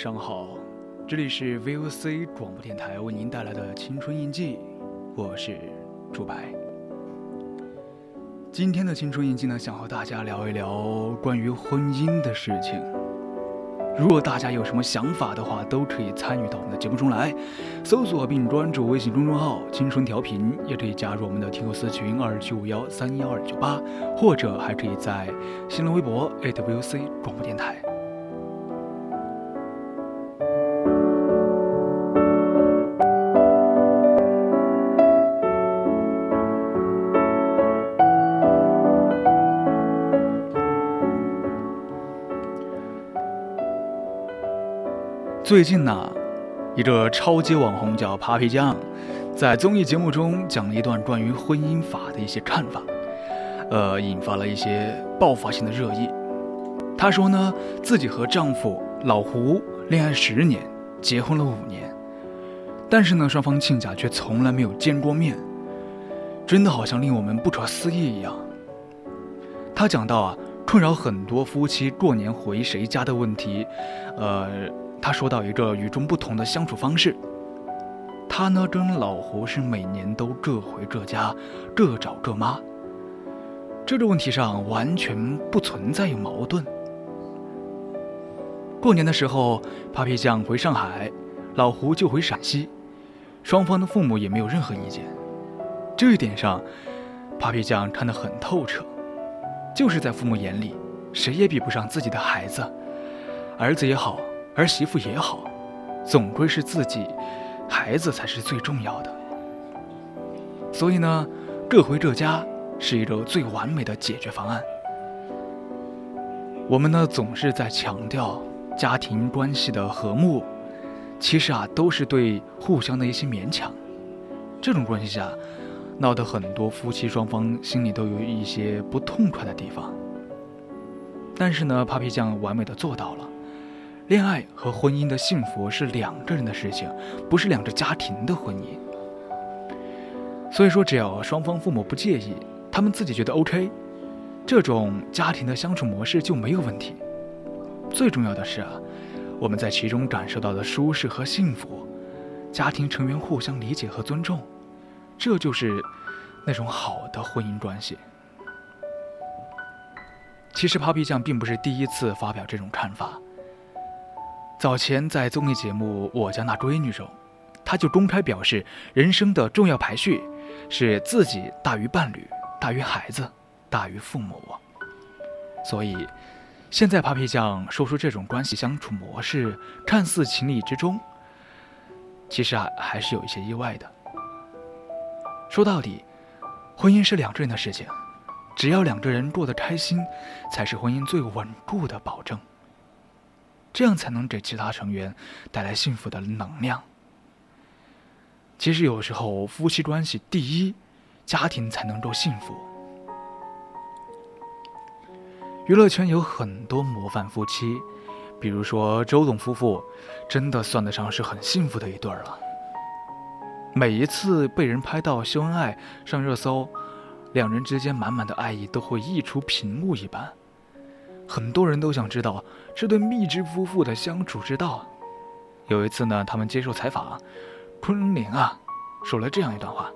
上好，这里是 VOC 广播电台为您带来的青春印记，我是朱白。今天的青春印记呢，想和大家聊一聊关于婚姻的事情。如果大家有什么想法的话，都可以参与到我们的节目中来，搜索并关注微信公众号“青春调频”，也可以加入我们的听友私群二七五幺三幺二九八，或者还可以在新浪微博 @VOC 广播电台。最近呢，一个超级网红叫 Papi 酱，在综艺节目中讲了一段关于婚姻法的一些看法，呃，引发了一些爆发性的热议。她说呢，自己和丈夫老胡恋爱十年，结婚了五年，但是呢，双方亲家却从来没有见过面，真的好像令我们不可思议一样。她讲到啊，困扰很多夫妻过年回谁家的问题，呃。他说到一个与众不同的相处方式，他呢跟老胡是每年都各回各家，各找各妈。这个问题上完全不存在有矛盾。过年的时候，Papi 酱回上海，老胡就回陕西，双方的父母也没有任何意见。这一点上，Papi 酱看得很透彻，就是在父母眼里，谁也比不上自己的孩子，儿子也好。儿媳妇也好，总归是自己孩子才是最重要的。所以呢，各回各家是一个最完美的解决方案。我们呢总是在强调家庭关系的和睦，其实啊都是对互相的一些勉强。这种关系下，闹得很多夫妻双方心里都有一些不痛快的地方。但是呢，Papi 酱完美的做到了。恋爱和婚姻的幸福是两个人的事情，不是两个家庭的婚姻。所以说，只要双方父母不介意，他们自己觉得 OK，这种家庭的相处模式就没有问题。最重要的是啊，我们在其中感受到的舒适和幸福，家庭成员互相理解和尊重，这就是那种好的婚姻关系。其实，Papi 酱并不是第一次发表这种看法。早前在综艺节目《我家那闺女》中，他就公开表示，人生的重要排序是自己大于伴侣，大于孩子，大于父母。所以，现在 Papi 酱说出这种关系相处模式看似情理之中，其实啊还是有一些意外的。说到底，婚姻是两个人的事情，只要两个人过得开心，才是婚姻最稳固的保证。这样才能给其他成员带来幸福的能量。其实有时候夫妻关系第一，家庭才能够幸福。娱乐圈有很多模范夫妻，比如说周董夫妇，真的算得上是很幸福的一对了。每一次被人拍到秀恩爱上热搜，两人之间满满的爱意都会溢出屏幕一般。很多人都想知道这对蜜汁夫妇的相处之道。有一次呢，他们接受采访，昆凌啊说了这样一段话：“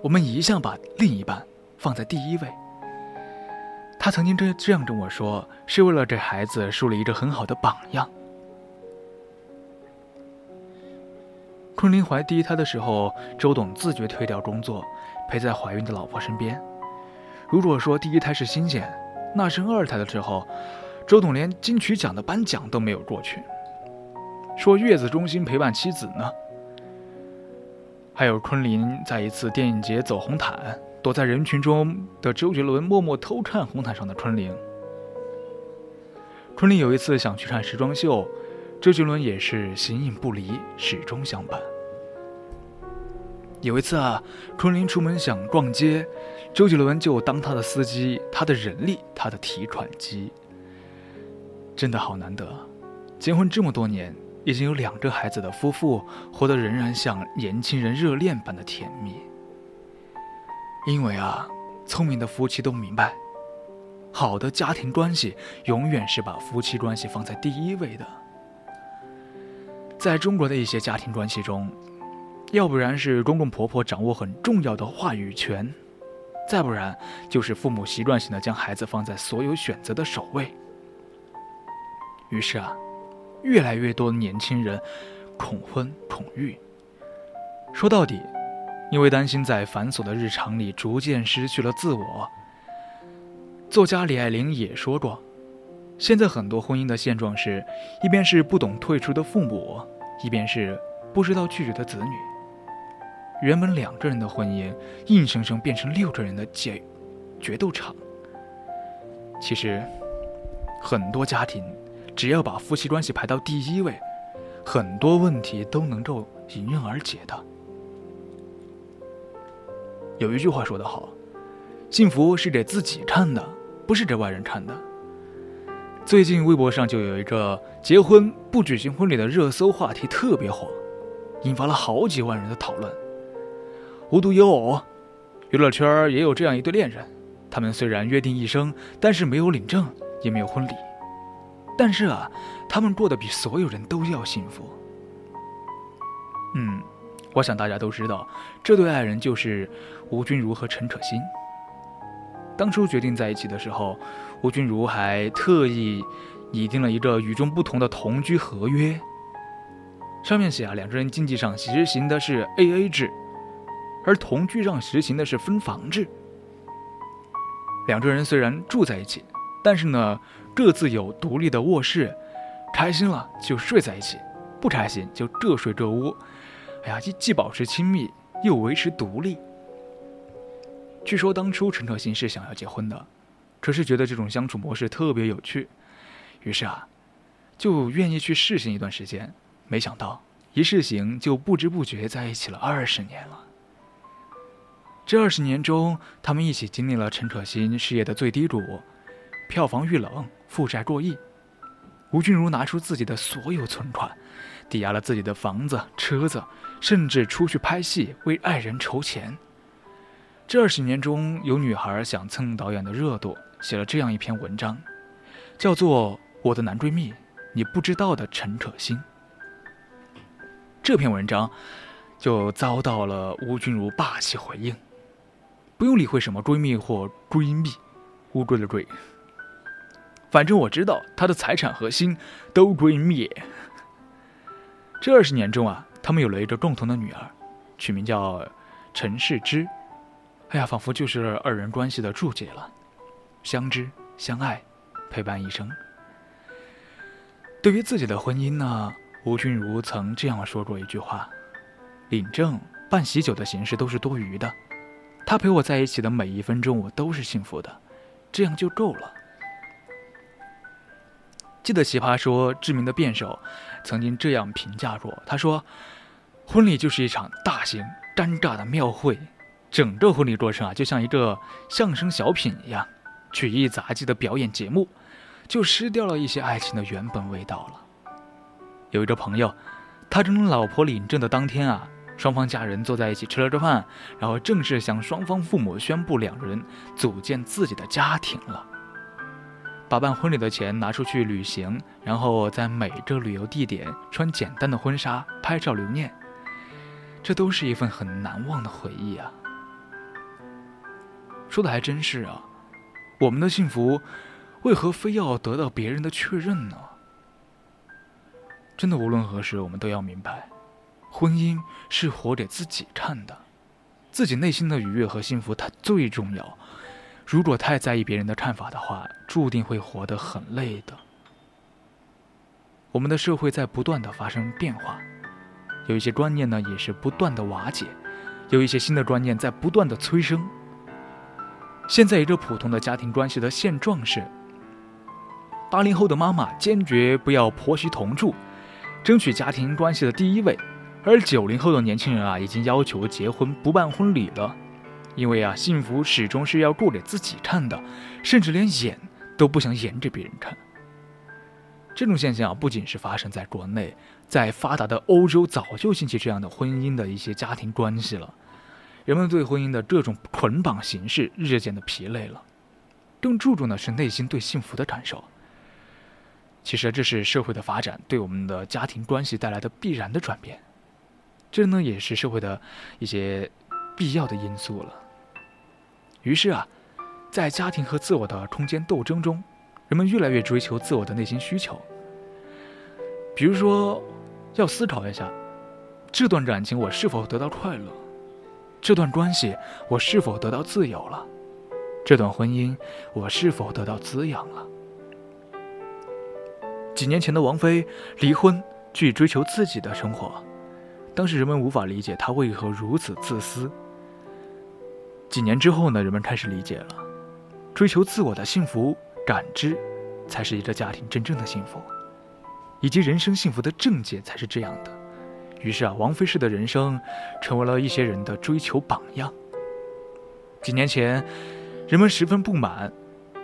我们一向把另一半放在第一位。”他曾经这这样跟我说，是为了给孩子树立一个很好的榜样。昆凌怀第一胎的时候，周董自觉推掉工作，陪在怀孕的老婆身边。如果说第一胎是新鲜，那生二胎的时候，周董连金曲奖的颁奖都没有过去，说月子中心陪伴妻子呢。还有昆凌在一次电影节走红毯，躲在人群中的周杰伦默默偷看红毯上的昆凌。昆凌有一次想去看时装秀，周杰伦也是形影不离，始终相伴。有一次啊，昆凌出门想逛街，周杰伦就当他的司机，他的人力，他的提款机。真的好难得，结婚这么多年。已经有两个孩子的夫妇，活得仍然像年轻人热恋般的甜蜜。因为啊，聪明的夫妻都明白，好的家庭关系永远是把夫妻关系放在第一位的。在中国的一些家庭关系中，要不然是公公婆婆掌握很重要的话语权，再不然就是父母习惯性的将孩子放在所有选择的首位。于是啊。越来越多的年轻人恐婚恐育，说到底，因为担心在繁琐的日常里逐渐失去了自我。作家李爱玲也说过，现在很多婚姻的现状是，一边是不懂退出的父母，一边是不知道拒绝的子女。原本两个人的婚姻，硬生生变成六个人的决决斗场。其实，很多家庭。只要把夫妻关系排到第一位，很多问题都能够迎刃而解的。有一句话说得好，幸福是给自己看的，不是给外人看的。最近微博上就有一个结婚不举行婚礼的热搜话题特别火，引发了好几万人的讨论。无独有偶，娱乐圈也有这样一对恋人，他们虽然约定一生，但是没有领证，也没有婚礼。但是啊，他们过得比所有人都要幸福。嗯，我想大家都知道，这对爱人就是吴君如和陈可辛。当初决定在一起的时候，吴君如还特意拟定了一个与众不同的同居合约，上面写啊，两个人经济上实行的是 A A 制，而同居上实行的是分房制。两个人虽然住在一起，但是呢。各自有独立的卧室，开心了就睡在一起，不开心就各睡各屋。哎呀，既既保持亲密，又维持独立。据说当初陈可辛是想要结婚的，可是觉得这种相处模式特别有趣，于是啊，就愿意去试行一段时间。没想到一试行就不知不觉在一起了二十年了。这二十年中，他们一起经历了陈可辛事业的最低谷。票房遇冷，负债过亿，吴君如拿出自己的所有存款，抵押了自己的房子、车子，甚至出去拍戏为爱人筹钱。这二十年中，有女孩想蹭导演的热度，写了这样一篇文章，叫做《我的男闺蜜，你不知道的陈可辛》。这篇文章就遭到了吴君如霸气回应：“不用理会什么闺蜜或闺蜜，乌龟的龟。”反正我知道他的财产和心都归灭。这二十年中啊，他们有了一个共同的女儿，取名叫陈世之。哎呀，仿佛就是二人关系的注解了，相知相爱，陪伴一生。对于自己的婚姻呢，吴君如曾这样说过一句话：“领证、办喜酒的形式都是多余的，他陪我在一起的每一分钟，我都是幸福的，这样就够了。”记得《奇葩说》知名的辩手曾经这样评价过：“他说，婚礼就是一场大型尴尬的庙会，整个婚礼过程啊，就像一个相声小品一样，曲艺杂技的表演节目，就失掉了一些爱情的原本味道了。”有一个朋友，他跟老婆领证的当天啊，双方家人坐在一起吃了个饭，然后正式向双方父母宣布两人组建自己的家庭了。把办婚礼的钱拿出去旅行，然后在每个旅游地点穿简单的婚纱拍照留念，这都是一份很难忘的回忆啊！说的还真是啊，我们的幸福为何非要得到别人的确认呢？真的，无论何时，我们都要明白，婚姻是活给自己看的，自己内心的愉悦和幸福它最重要。如果太在意别人的看法的话，注定会活得很累的。我们的社会在不断的发生变化，有一些观念呢也是不断的瓦解，有一些新的观念在不断的催生。现在一个普通的家庭关系的现状是：八零后的妈妈坚决不要婆媳同住，争取家庭关系的第一位；而九零后的年轻人啊，已经要求结婚不办婚礼了，因为啊，幸福始终是要过给自己看的，甚至连演都不想演给别人看。这种现象啊，不仅是发生在国内，在发达的欧洲早就兴起这样的婚姻的一些家庭关系了。人们对婚姻的各种捆绑形式日渐的疲累了，更注重的是内心对幸福的感受。其实这是社会的发展对我们的家庭关系带来的必然的转变，这呢也是社会的一些必要的因素了。于是啊，在家庭和自我的空间斗争中。人们越来越追求自我的内心需求，比如说，要思考一下，这段感情我是否得到快乐？这段关系我是否得到自由了？这段婚姻我是否得到滋养了？几年前的王菲离婚去追求自己的生活，当时人们无法理解他为何如此自私。几年之后呢，人们开始理解了，追求自我的幸福。感知，才是一个家庭真正的幸福，以及人生幸福的正解才是这样的。于是啊，王菲式的人生，成为了一些人的追求榜样。几年前，人们十分不满，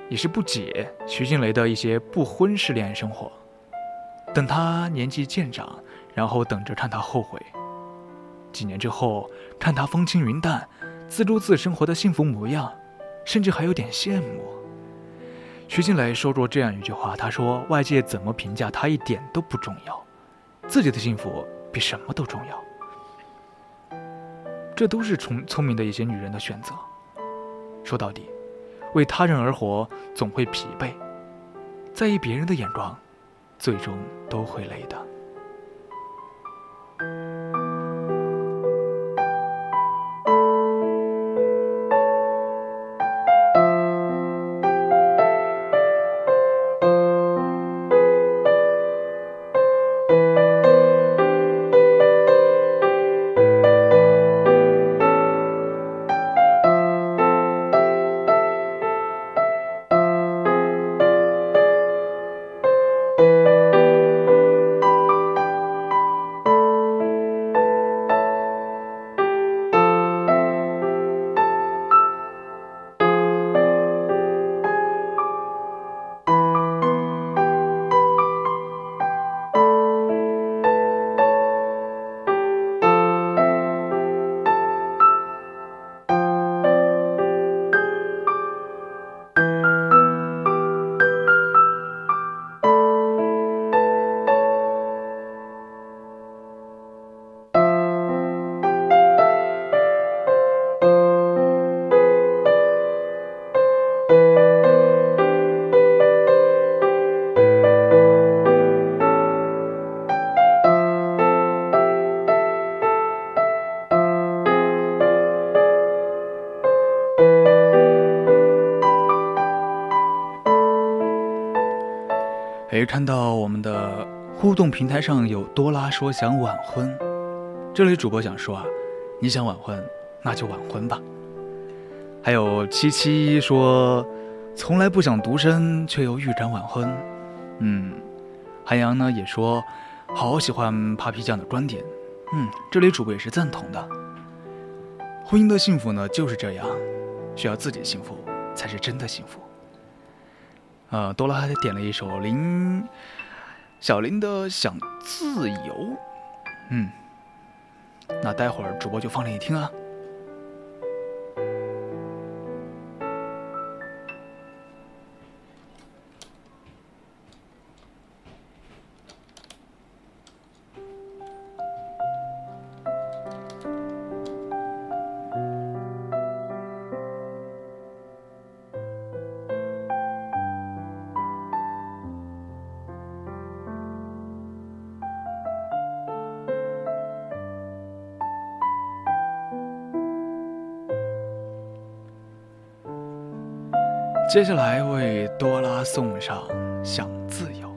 也是不解徐静蕾的一些不婚式恋爱生活。等她年纪渐长，然后等着看她后悔。几年之后，看她风轻云淡、自顾自生活的幸福模样，甚至还有点羡慕。徐静蕾说过这样一句话：“她说，外界怎么评价她一点都不重要，自己的幸福比什么都重要。这都是聪聪明的一些女人的选择。说到底，为他人而活总会疲惫，在意别人的眼光，最终都会累的。”我们的互动平台上有多拉说想晚婚，这里主播想说啊，你想晚婚那就晚婚吧。还有七七说从来不想独身，却又预感晚婚。嗯，韩阳呢也说好喜欢 Papi 酱的观点。嗯，这里主播也是赞同的。婚姻的幸福呢就是这样，需要自己幸福才是真的幸福。呃，多拉还点了一首林小林的《想自由》，嗯，那待会儿主播就放给你听啊。接下来为多拉送上，想自由。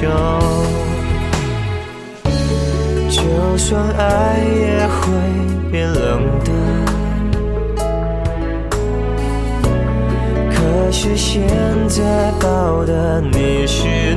就就算爱也会变冷的可是现在抱的你是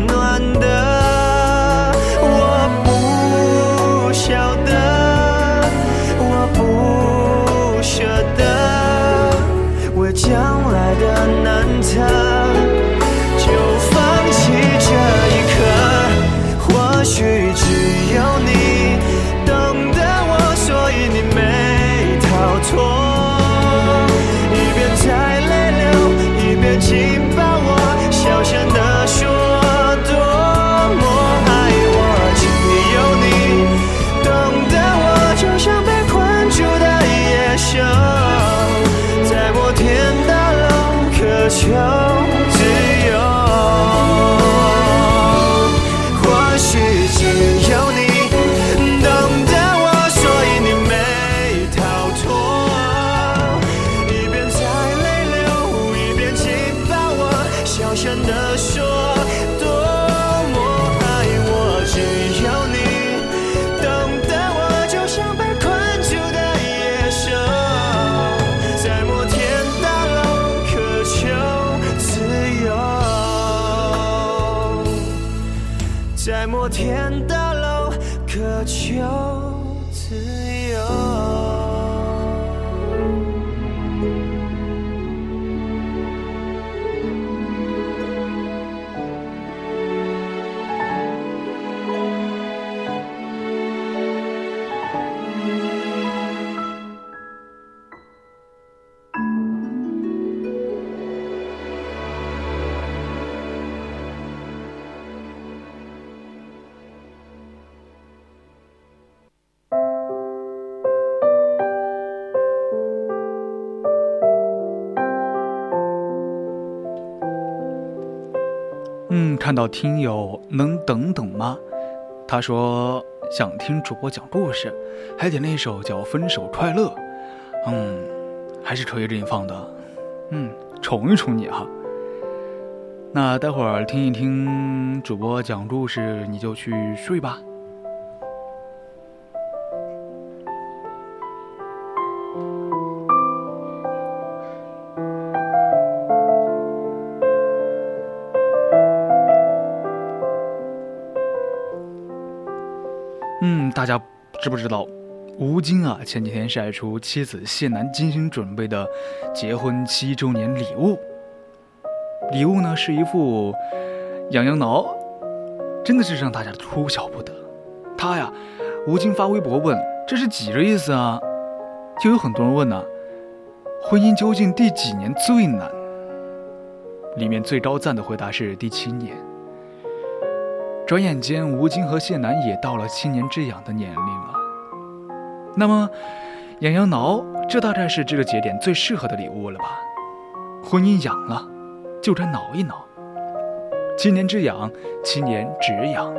看到听友能等等吗？他说想听主播讲故事，还点了一首叫《分手快乐》。嗯，还是抽一支你放的，嗯，宠一宠你哈。那待会儿听一听主播讲故事，你就去睡吧。吴京啊前几天晒出妻子谢楠精心准备的结婚七周年礼物，礼物呢是一副痒痒挠，真的是让大家哭笑不得。他呀，吴京发微博问这是几个意思啊？就有很多人问呢，婚姻究竟第几年最难？里面最高赞的回答是第七年。转眼间，吴京和谢楠也到了七年之痒的年龄了。那么，痒痒挠，这大概是这个节点最适合的礼物了吧？婚姻痒了，就该挠一挠。七年之痒，七年止痒。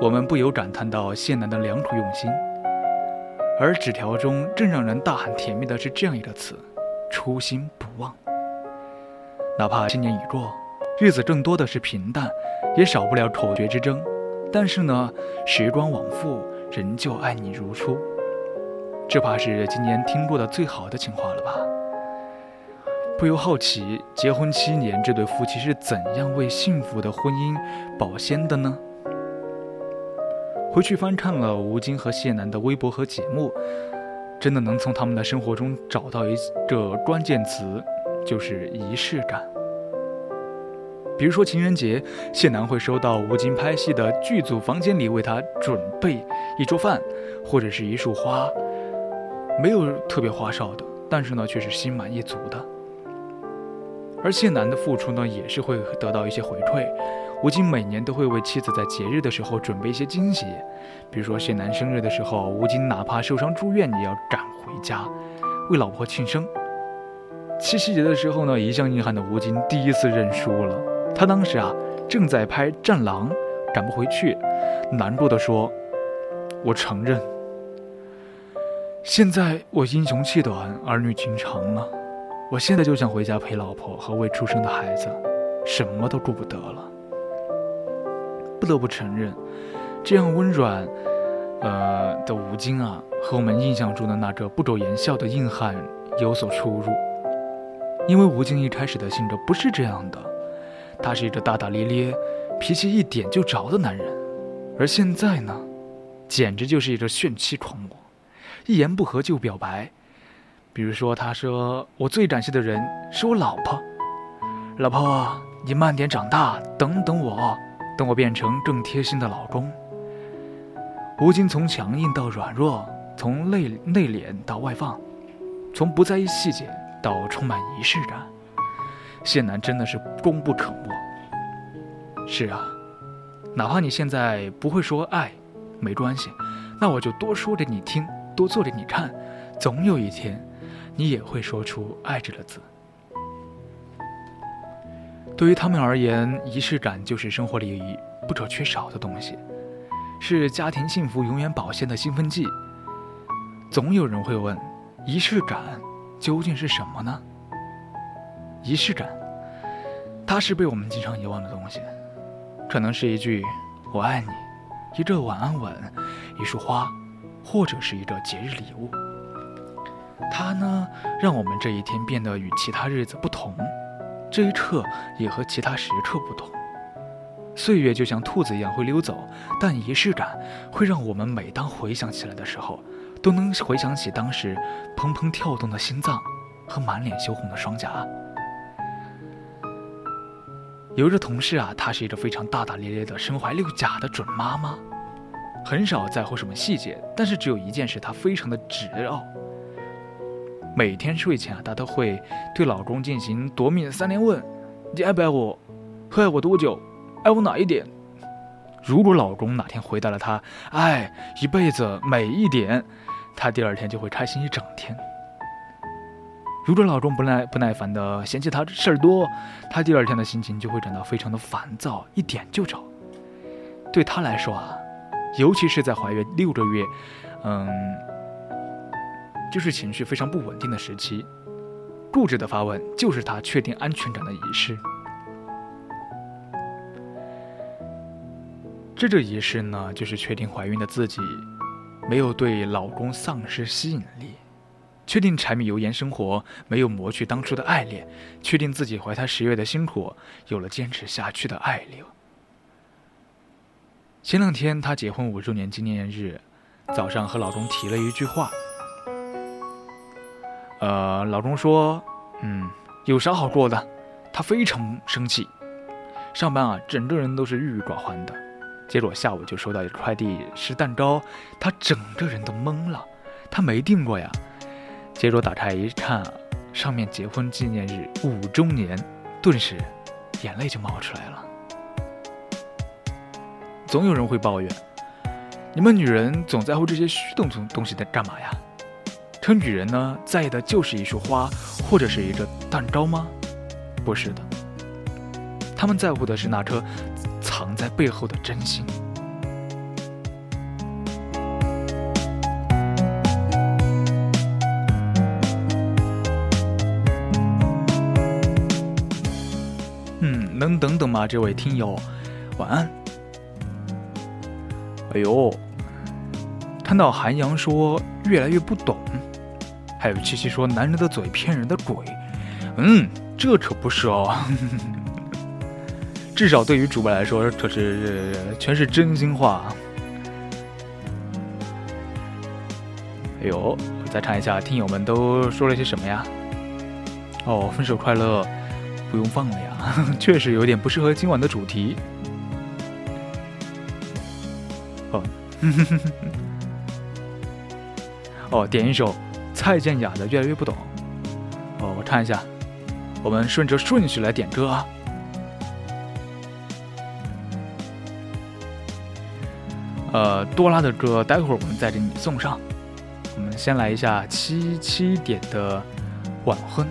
我们不由感叹到谢楠的良苦用心。而纸条中正让人大喊甜蜜的是这样一个词：初心不忘。哪怕七年已过。日子更多的是平淡，也少不了口角之争。但是呢，时光往复，仍旧爱你如初。这怕是今年听过的最好的情话了吧？不由好奇，结婚七年，这对夫妻是怎样为幸福的婚姻保鲜的呢？回去翻看了吴京和谢楠的微博和节目，真的能从他们的生活中找到一个关键词，就是仪式感。比如说情人节，谢楠会收到吴京拍戏的剧组房间里为他准备一桌饭，或者是一束花，没有特别花哨的，但是呢却是心满意足的。而谢楠的付出呢，也是会得到一些回馈。吴京每年都会为妻子在节日的时候准备一些惊喜，比如说谢楠生日的时候，吴京哪怕受伤住院也要赶回家为老婆庆生。七夕节的时候呢，一向硬汉的吴京第一次认输了。他当时啊正在拍《战狼》，赶不回去，难过的说：“我承认，现在我英雄气短，儿女情长了。我现在就想回家陪老婆和未出生的孩子，什么都顾不得了。”不得不承认，这样温软，呃的吴京啊，和我们印象中的那个不苟言笑的硬汉有所出入。因为吴京一开始的性格不是这样的。他是一个大大咧咧、脾气一点就着的男人，而现在呢，简直就是一个炫妻狂魔，一言不合就表白。比如说，他说：“我最感谢的人是我老婆，老婆，你慢点长大，等等我，等我变成更贴心的老公。”吴京从强硬到软弱，从内内敛到外放，从不在意细节到充满仪式感。谢楠真的是功不可没。是啊，哪怕你现在不会说爱，没关系，那我就多说给你听，多做给你看，总有一天，你也会说出爱这个字。对于他们而言，仪式感就是生活里不可缺少的东西，是家庭幸福永远保鲜的兴奋剂。总有人会问，仪式感究竟是什么呢？仪式感，它是被我们经常遗忘的东西，可能是一句“我爱你”，一个晚安吻，一束花，或者是一个节日礼物。它呢，让我们这一天变得与其他日子不同，这一刻也和其他时刻不同。岁月就像兔子一样会溜走，但仪式感会让我们每当回想起来的时候，都能回想起当时砰砰跳动的心脏和满脸羞红的双颊。有一个同事啊，她是一个非常大大咧咧的身怀六甲的准妈妈，很少在乎什么细节，但是只有一件事她非常的执拗。每天睡前啊，她都会对老公进行夺命三连问：“你爱不爱我？会爱我多久？爱我哪一点？”如果老公哪天回答了她“爱一辈子每一点”，她第二天就会开心一整天。如果老公不耐不耐烦的嫌弃他事儿多，他第二天的心情就会感到非常的烦躁，一点就着。对他来说啊，尤其是在怀孕六个月，嗯，就是情绪非常不稳定的时期，固执的发问就是她确定安全感的仪式。这个仪式呢，就是确定怀孕的自己没有对老公丧失吸引力，确定柴米油盐生活没有磨去当初的爱恋，确定自己怀胎十月的辛苦有了坚持下去的爱流。前两天她结婚五周年纪念日，早上和老公提了一句话，呃，老公说，嗯，有啥好过的？他非常生气，上班啊，整个人都是郁郁寡欢的。结果下午就收到一快递是蛋糕，他整个人都懵了，他没订过呀。结果打开一看，上面结婚纪念日五周年，顿时眼泪就冒出来了。总有人会抱怨，你们女人总在乎这些虚动东东西在干嘛呀？可女人呢，在意的就是一束花或者是一个蛋糕吗？不是的，他们在乎的是那颗。藏在背后的真心。等等等吗，这位听友？晚安。哎呦，看到韩阳说越来越不懂，还有七七说男人的嘴骗人的鬼。嗯，这可不是哦。至少对于主播来说，可是全是真心话。哎呦，再看一下听友们都说了些什么呀？哦，分手快乐，不用放了呀，确实有点不适合今晚的主题。哦，哦，点一首蔡健雅的《越来越不懂》。哦，我看一下，我们顺着顺序来点歌啊。呃，多拉的歌，待会儿我们再给你送上。我们先来一下七七点的晚婚。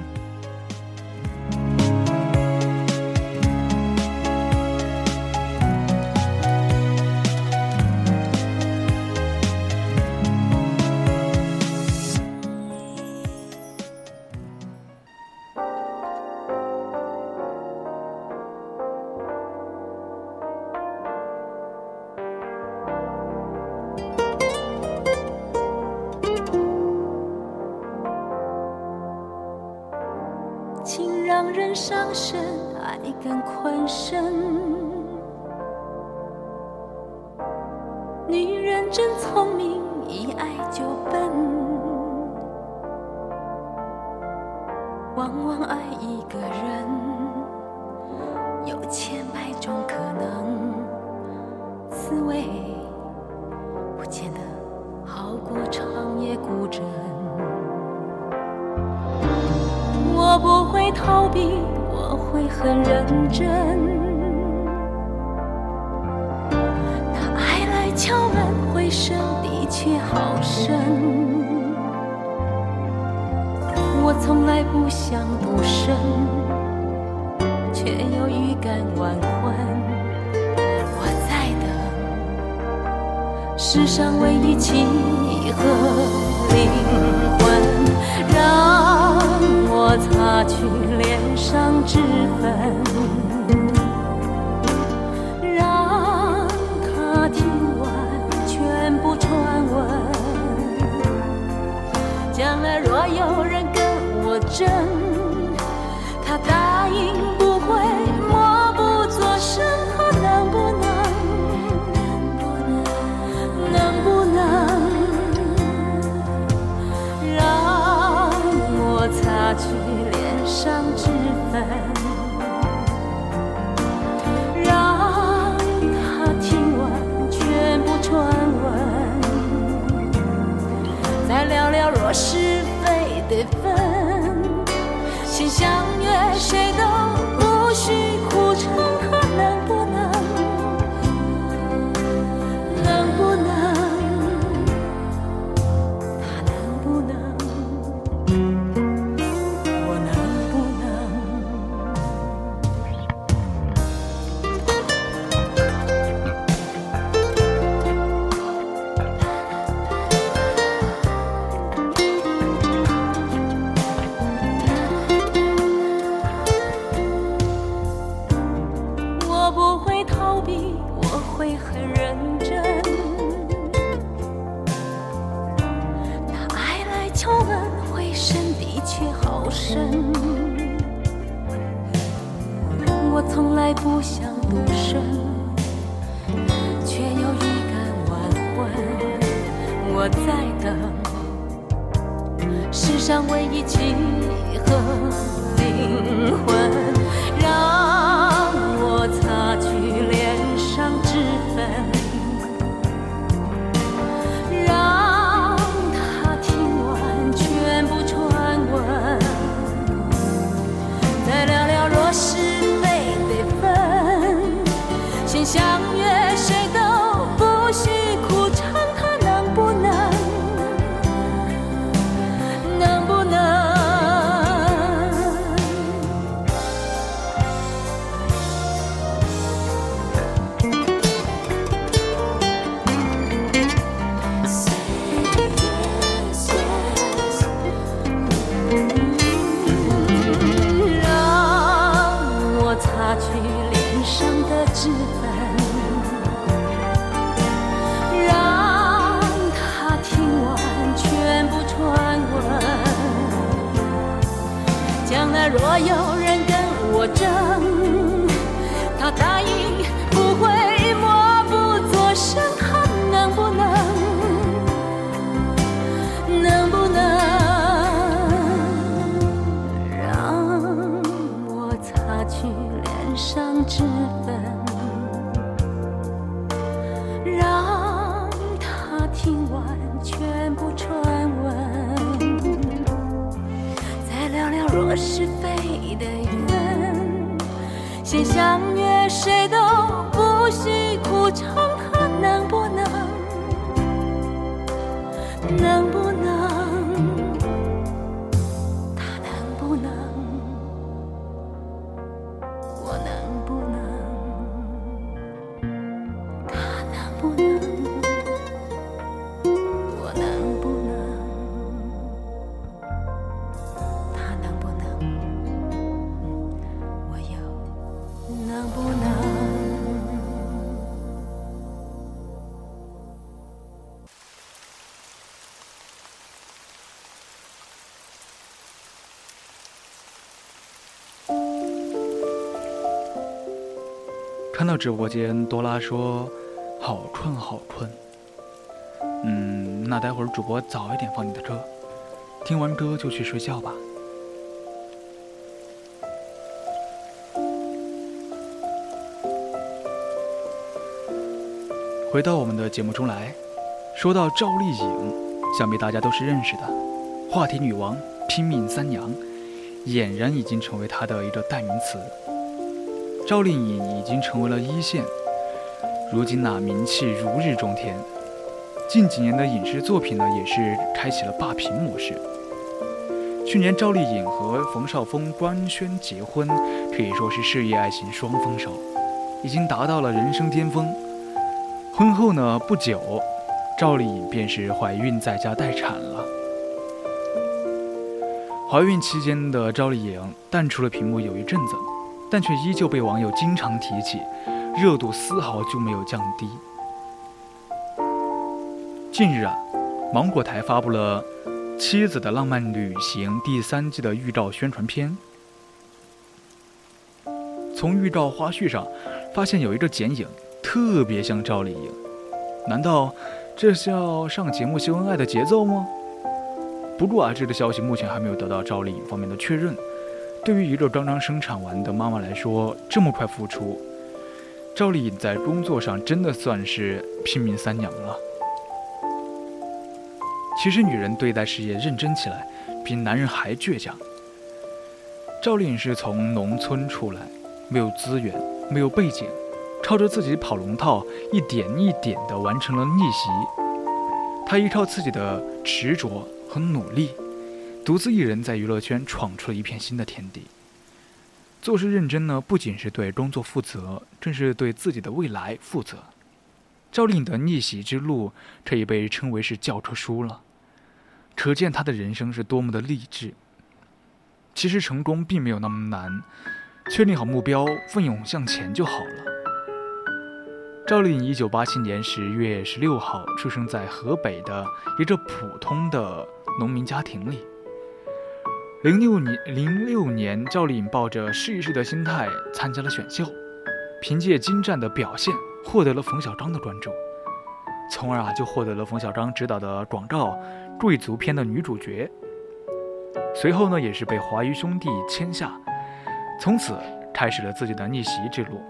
非得分，心相约，谁都直播间，多拉说：“好困，好困。”嗯，那待会儿主播早一点放你的歌，听完歌就去睡觉吧。回到我们的节目中来，说到赵丽颖，想必大家都是认识的，话题女王、拼命三娘，俨然已经成为她的一个代名词。赵丽颖已经成为了一线，如今呐、名气如日中天。近几年的影视作品呢，也是开启了霸屏模式。去年赵丽颖和冯绍峰官宣结婚，可以说是事业爱情双丰收，已经达到了人生巅峰。婚后呢，不久，赵丽颖便是怀孕在家待产了。怀孕期间的赵丽颖淡出了屏幕有一阵子，但却依旧被网友经常提起，热度丝毫就没有降低。近日啊，芒果台发布了《妻子的浪漫旅行》第三季的预告宣传片。从预告花絮上发现有一个剪影特别像赵丽颖，难道这是要上节目秀恩爱的节奏吗？不过啊，这个消息目前还没有得到赵丽颖方面的确认。对于一个刚刚生产完的妈妈来说，这么快复出，赵丽颖在工作上真的算是拼命三娘了。其实，女人对待事业认真起来，比男人还倔强。赵丽颖是从农村出来，没有资源，没有背景，靠着自己跑龙套，一点一点地完成了逆袭。她依靠自己的执着和努力，独自一人在娱乐圈闯出了一片新的天地。做事认真呢，不仅是对工作负责，更是对自己的未来负责。赵丽颖的逆袭之路可以被称为是教科书了，可见她的人生是多么的励志。其实成功并没有那么难，确定好目标，奋勇向前就好了。赵丽颖一九八七年十月十六号出生在河北的一个普通的农民家庭里。零六年，零六年，赵丽颖抱着试一试的心态参加了选秀，凭借精湛的表现获得了冯小刚的关注，从而啊就获得了冯小刚执导的广告《贵族片》的女主角。随后呢，也是被华谊兄弟签下，从此开始了自己的逆袭之路。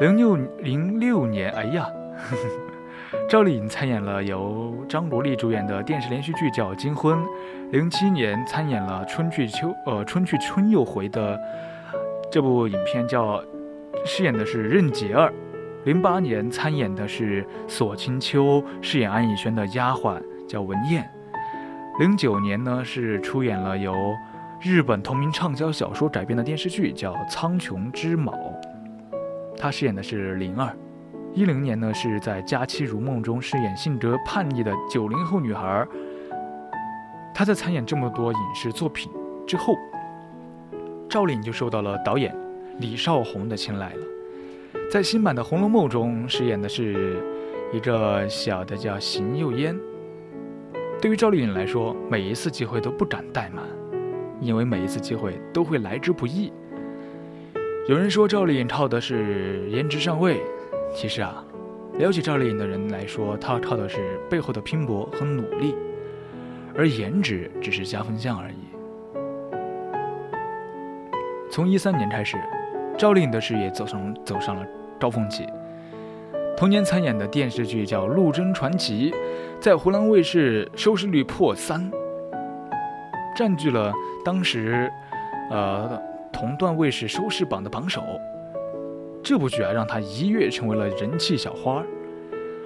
零六零六年，哎呀。呵 呵赵丽颖参演了由张国立主演的电视连续剧叫《金婚》，零七年参演了春去秋呃春去春又回的这部影片叫饰演的是任洁儿，零八年参演的是索清秋饰演安以轩的丫鬟叫文燕，零九年呢是出演了由日本同名畅销小说改编的电视剧叫《苍穹之卯》，她饰演的是灵儿。一零年呢，是在《佳期如梦》中饰演性格叛逆的九零后女孩。他在参演这么多影视作品之后，赵丽颖就受到了导演李少红的青睐了。在新版的《红楼梦》中饰演的是一个小的叫邢岫烟。对于赵丽颖来说，每一次机会都不敢怠慢，因为每一次机会都会来之不易。有人说赵丽颖靠的是颜值上位。其实啊，了解赵丽颖的人来说，她靠的是背后的拼搏和努力，而颜值只是加分项而已。从一三年开始，赵丽颖的事业走上走上了高峰期。同年参演的电视剧叫《陆贞传奇》，在湖南卫视收视率破三，占据了当时呃同段卫视收视榜的榜首。这部剧啊，让她一跃成为了人气小花。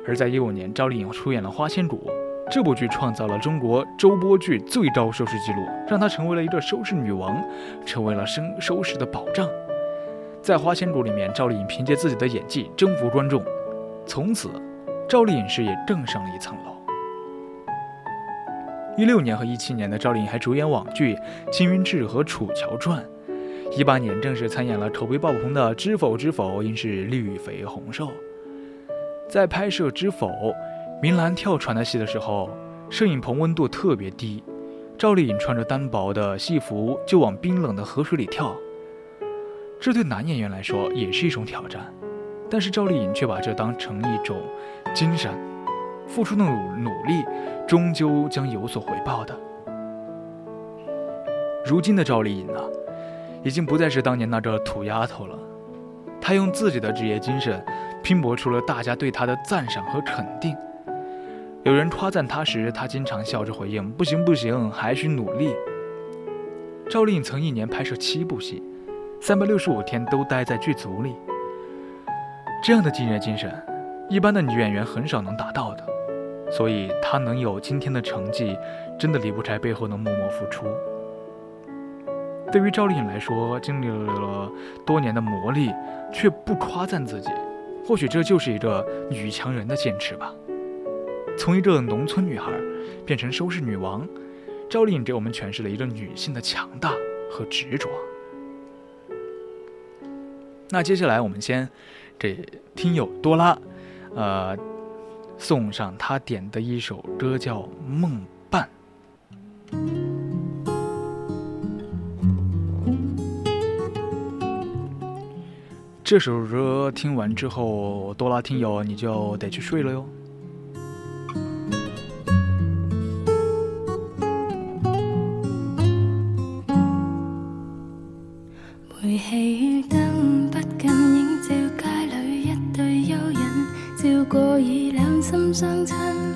而在一五年，赵丽颖出演了《花千骨》，这部剧创造了中国周播剧最高收视纪录，让她成为了一个收视女王，成为了收收视的保障。在《花千骨》里面，赵丽颖凭借自己的演技征服观众，从此，赵丽颖事业更上了一层楼。一六年和一七年的赵丽颖还主演网剧《青云志》和《楚乔传》。一八年正式参演了口碑爆棚的《知否知否，应是绿肥红瘦》。在拍摄《知否》明兰跳船的戏的时候，摄影棚温度特别低，赵丽颖穿着单薄的戏服就往冰冷的河水里跳。这对男演员来说也是一种挑战，但是赵丽颖却把这当成一种精神，付出的努努力终究将有所回报的。如今的赵丽颖呢？已经不再是当年那个土丫头了，她用自己的职业精神拼搏出了大家对她的赞赏和肯定。有人夸赞她时，她经常笑着回应：“不行不行，还需努力。”赵丽颖曾一年拍摄七部戏，三百六十五天都待在剧组里。这样的敬业精神，一般的女演员很少能达到的，所以她能有今天的成绩，真的离不开背后的默默付出。对于赵丽颖来说，经历了多年的磨砺，却不夸赞自己，或许这就是一个女强人的坚持吧。从一个农村女孩变成收视女王，赵丽颖给我们诠释了一个女性的强大和执着。那接下来我们先给听友多拉，呃，送上他点的一首歌，叫《梦伴》。这首歌听完之后，多拉听友你就得去睡了哟。相亲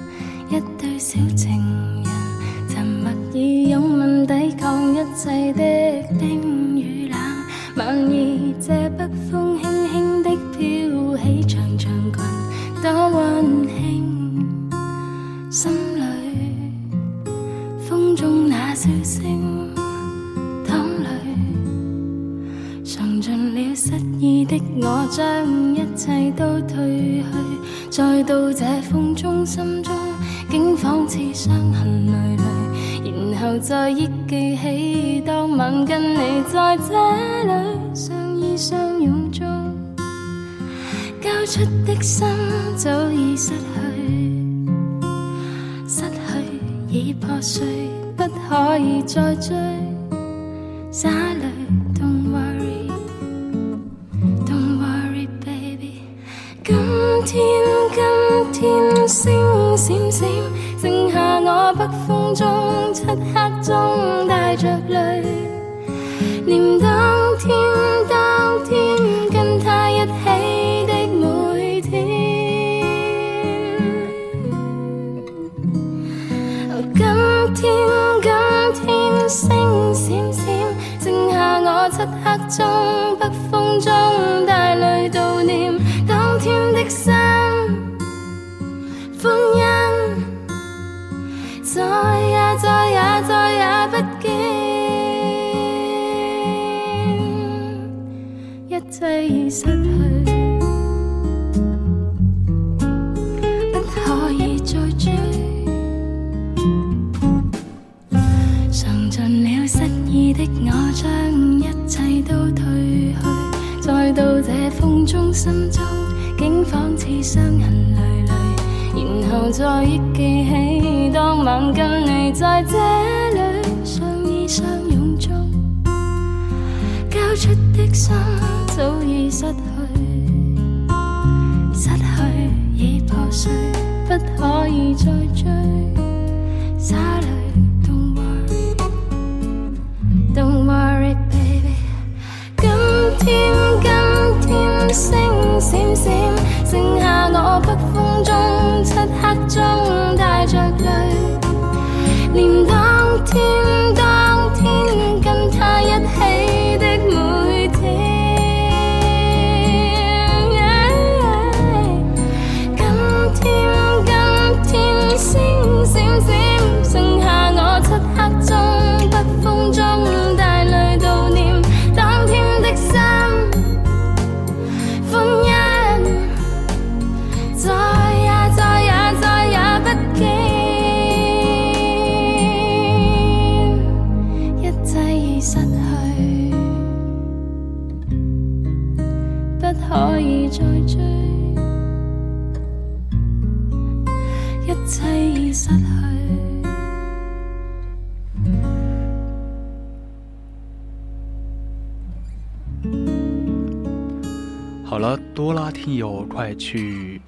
去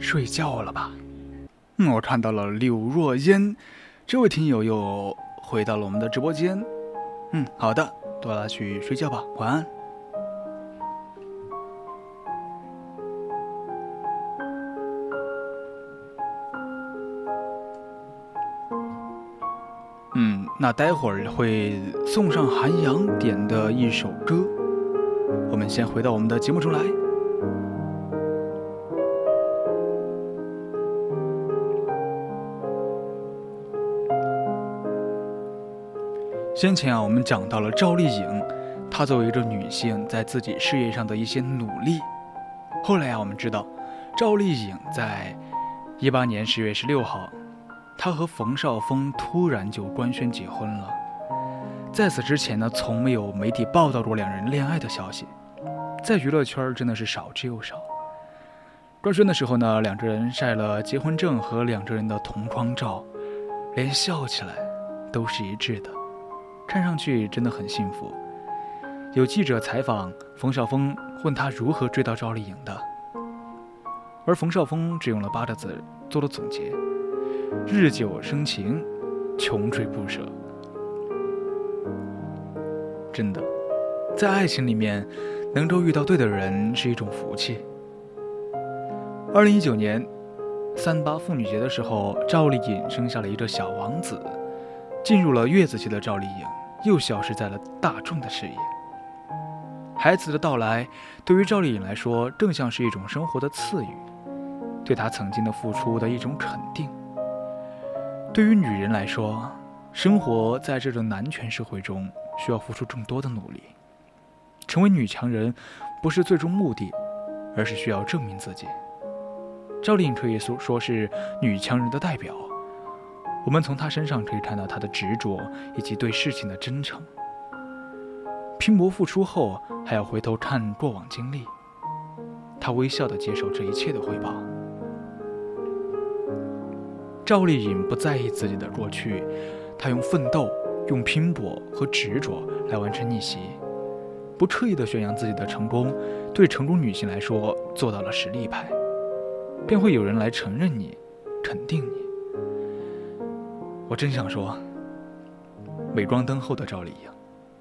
睡觉了吧。嗯，我看到了柳若烟，这位听友又回到了我们的直播间。嗯，好的，多拉去睡觉吧，晚安。嗯，那待会儿会送上韩阳点的一首歌。我们先回到我们的节目中来。先前啊，我们讲到了赵丽颖，她作为一个女性，在自己事业上的一些努力。后来啊，我们知道，赵丽颖在一八年十月十六号，她和冯绍峰突然就官宣结婚了。在此之前呢，从没有媒体报道过两人恋爱的消息，在娱乐圈真的是少之又少。官宣的时候呢，两个人晒了结婚证和两个人的同框照，连笑起来都是一致的，看上去真的很幸福。有记者采访冯绍峰，问他如何追到赵丽颖的，而冯绍峰只用了八个字做了总结：日久生情，穷追不舍。真的，在爱情里面，能够遇到对的人是一种福气。二零一九年三八妇女节的时候，赵丽颖生下了一个小王子，进入了月子期的赵丽颖又消失在了大众的视野。孩子的到来，对于赵丽颖来说，更像是一种生活的赐予，对她曾经的付出的一种肯定。对于女人来说，生活在这个男权社会中，需要付出众多的努力。成为女强人，不是最终目的，而是需要证明自己。赵丽颖可以说说是女强人的代表。我们从她身上可以看到她的执着以及对事情的真诚。拼搏付出后，还要回头看过往经历。她微笑地接受这一切的回报。赵丽颖不在意自己的过去，她用奋斗、用拼搏和执着来完成逆袭，不刻意的宣扬自己的成功，对成功女性来说做到了实力派，便会有人来承认你，肯定你。我真想说，美妆灯后的赵丽颖，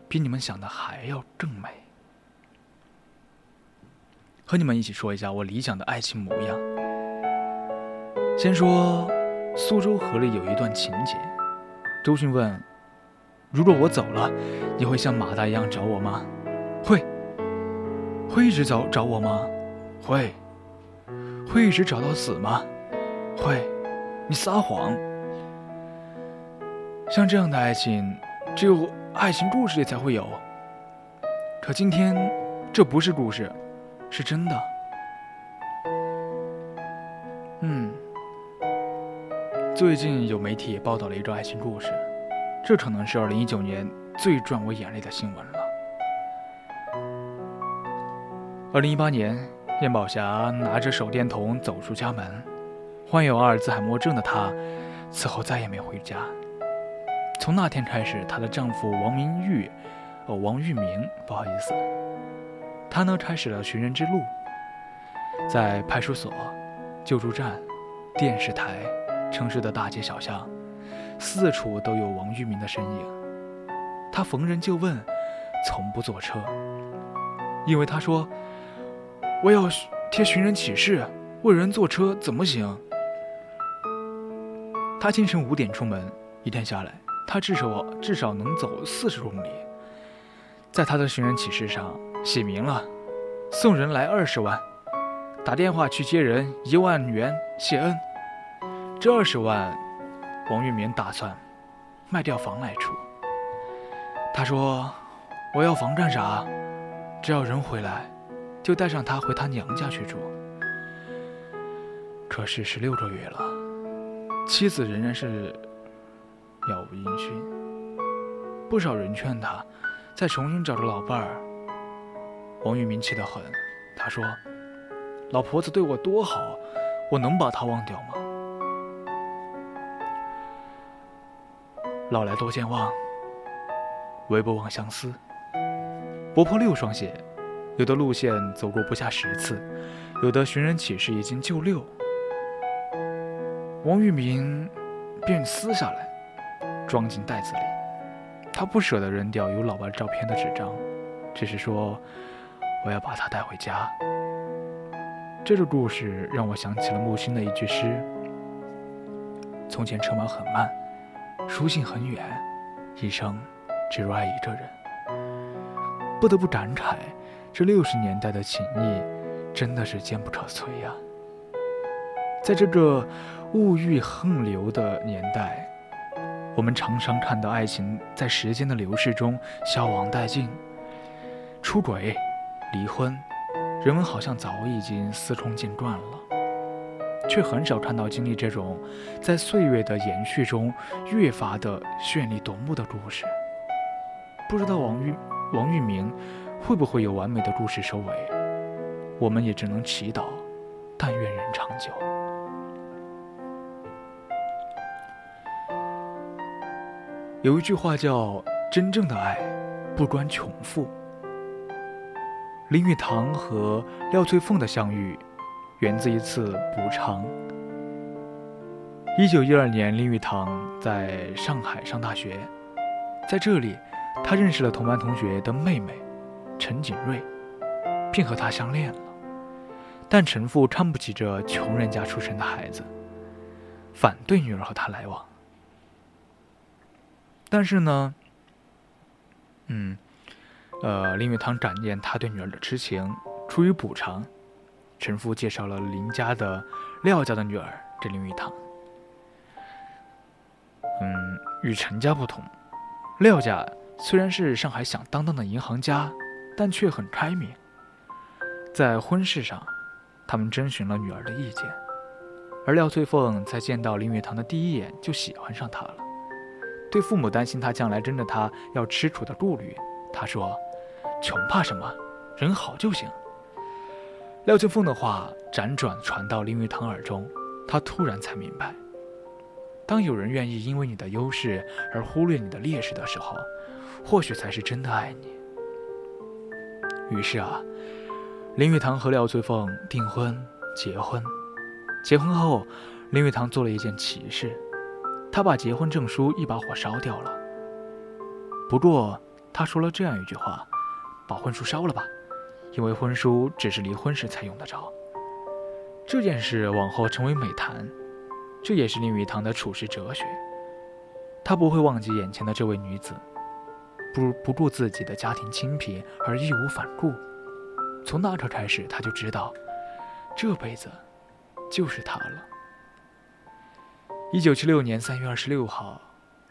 比你们想的还要更美。和你们一起说一下我理想的爱情模样。先说苏州河里有一段情节，周迅问：“如果我走了，你会像马大一样找我吗？”“会。”“会一直找找我吗？”“会。”“会一直找到死吗？”“会。”“你撒谎。”像这样的爱情，只有爱情故事里才会有。可今天，这不是故事。是真的。嗯，最近有媒体报道了一个爱情故事，这可能是二零一九年最赚我眼泪的新闻了。二零一八年，燕宝霞拿着手电筒走出家门，患有阿尔兹海默症的她，此后再也没回家。从那天开始，她的丈夫王明玉，哦，王玉明，不好意思。他呢，开始了寻人之路，在派出所、救助站、电视台、城市的大街小巷，四处都有王玉明的身影。他逢人就问，从不坐车，因为他说：“我要贴寻人启事，问人坐车怎么行？”他清晨五点出门，一天下来，他至少至少能走四十公里。在他的寻人启事上。写明了，送人来二十万，打电话去接人一万元谢恩。这二十万，王玉明打算卖掉房来出。他说：“我要房干啥？只要人回来，就带上他回他娘家去住。”可是十六个月了，妻子仍然是杳无音讯。不少人劝他再重新找个老伴儿。王玉明气得很，他说：“老婆子对我多好，我能把她忘掉吗？”老来多健忘，唯不忘相思。不破六双鞋，有的路线走过不下十次，有的寻人启事已经就六。王玉明便撕下来，装进袋子里。他不舍得扔掉有老伴照片的纸张，只是说。我要把她带回家。这个故事让我想起了木心的一句诗：“从前车马很慢，书信很远，一生只如爱一个人。”不得不感慨，这六十年代的情谊真的是坚不可摧呀。在这个物欲横流的年代，我们常常看到爱情在时间的流逝中消亡殆尽，出轨。离婚，人们好像早已经司空见惯了，却很少看到经历这种在岁月的延续中越发的绚丽夺目的故事。不知道王玉王玉明会不会有完美的故事收尾？我们也只能祈祷，但愿人长久。有一句话叫“真正的爱，不关穷富”。林语堂和廖翠凤的相遇，源自一次补偿。一九一二年，林语堂在上海上大学，在这里，他认识了同班同学的妹妹陈景瑞，并和她相恋了。但陈父看不起这穷人家出身的孩子，反对女儿和他来往。但是呢，嗯。呃，林语堂展现他对女儿的痴情，出于补偿，陈父介绍了林家的廖家的女儿给林语堂。嗯，与陈家不同，廖家虽然是上海响当当的银行家，但却很开明。在婚事上，他们征询了女儿的意见，而廖翠凤在见到林语堂的第一眼就喜欢上他了。对父母担心他将来跟着他要吃苦的顾虑，他说。穷怕什么？人好就行。廖翠凤的话辗转传到林语堂耳中，他突然才明白，当有人愿意因为你的优势而忽略你的劣势的时候，或许才是真的爱你。于是啊，林语堂和廖翠凤订婚、结婚。结婚后，林语堂做了一件奇事，他把结婚证书一把火烧掉了。不过，他说了这样一句话：“把婚书烧了吧，因为婚书只是离婚时才用得着。”这件事往后成为美谈，这也是林语堂的处世哲学。他不会忘记眼前的这位女子，不不顾自己的家庭清贫而义无反顾。从那刻开始，他就知道，这辈子就是她了。一九七六年三月二十六号，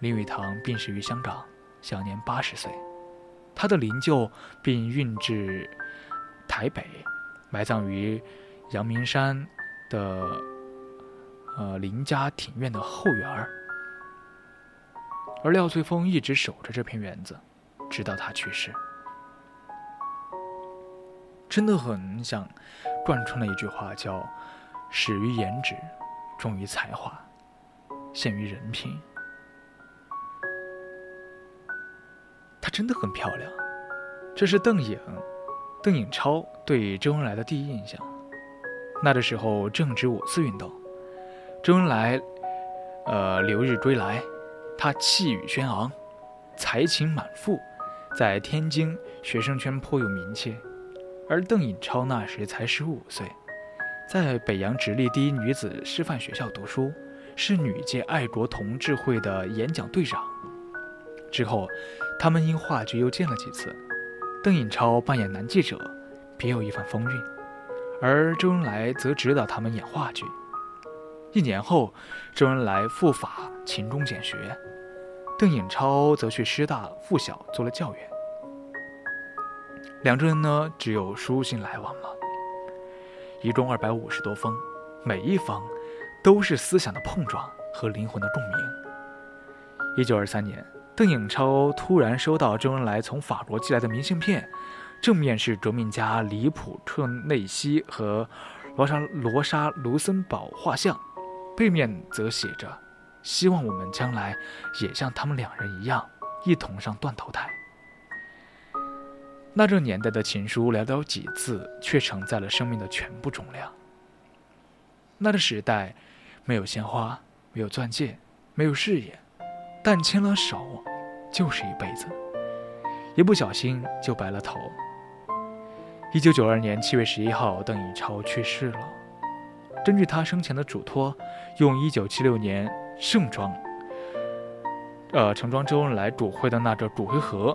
林语堂病逝于香港。享年八十岁，他的灵柩并运至台北，埋葬于阳明山的呃林家庭院的后园儿。而廖翠峰一直守着这片园子，直到他去世。真的很想贯穿了一句话叫：“始于颜值，忠于才华，陷于人品。”她真的很漂亮，这是邓颖、邓颖超对周恩来的第一印象。那的时候正值五四运动，周恩来，呃，留日归来，他气宇轩昂，才情满腹，在天津学生圈颇有名气。而邓颖超那时才十五岁，在北洋直隶第一女子师范学校读书，是女界爱国同志会的演讲队长。之后，他们因话剧又见了几次。邓颖超扮演男记者，别有一番风韵；而周恩来则指导他们演话剧。一年后，周恩来赴法勤工俭学，邓颖超则去师大附小做了教员。两个人呢，只有书信来往了。一共二百五十多封，每一封都是思想的碰撞和灵魂的共鸣。一九二三年。邓颖超突然收到周恩来从法国寄来的明信片，正面是革命家里普特内西和罗莎罗莎卢森堡画像，背面则写着：“希望我们将来也像他们两人一样，一同上断头台。”那这年代的情书寥寥几字，却承载了生命的全部重量。那个时代，没有鲜花，没有钻戒，没有誓言，但牵了手。就是一辈子，一不小心就白了头。一九九二年七月十一号，邓颖超去世了。根据他生前的嘱托，用一九七六年盛装，呃，盛装周恩来骨灰的那个骨灰盒，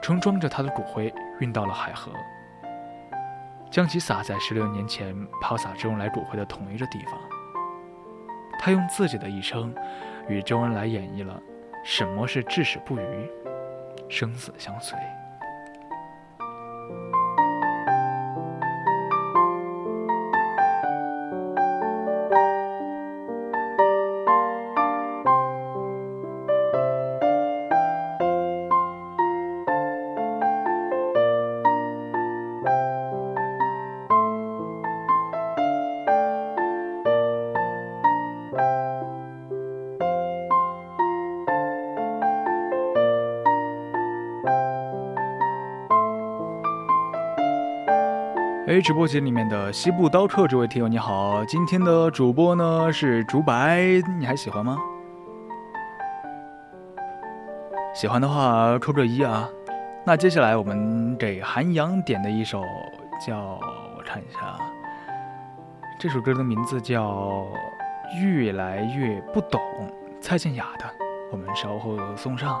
盛装着他的骨灰运到了海河，将其撒在十六年前抛洒周恩来骨灰的同一个地方。他用自己的一生，与周恩来演绎了。什么是至死不渝，生死相随？哎，直播间里面的西部刀客这位听友你好，今天的主播呢是竹白，你还喜欢吗？喜欢的话扣个一啊。那接下来我们给韩阳点的一首叫，我看一下，这首歌的名字叫《越来越不懂》，蔡健雅的，我们稍后送上。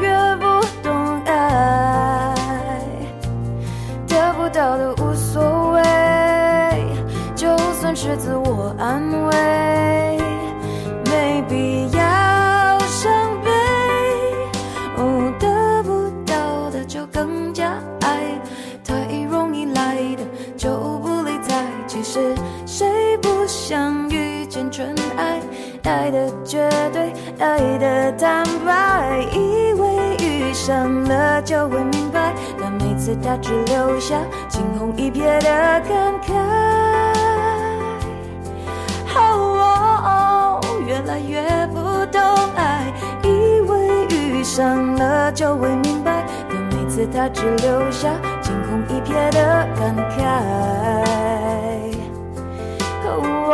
越不懂爱。得不到的无所谓，就算是自我安慰，没必要伤悲。哦，得不到的就更加爱，太容易来的就不理睬。其实谁不想遇见真爱？爱。的绝对，爱。的坦白，以为上了就会明白，但每次他只留下惊鸿一瞥的感慨。哦，越来越不懂爱，以为遇上了就会明白，但每次他只留下惊鸿一瞥的感慨。我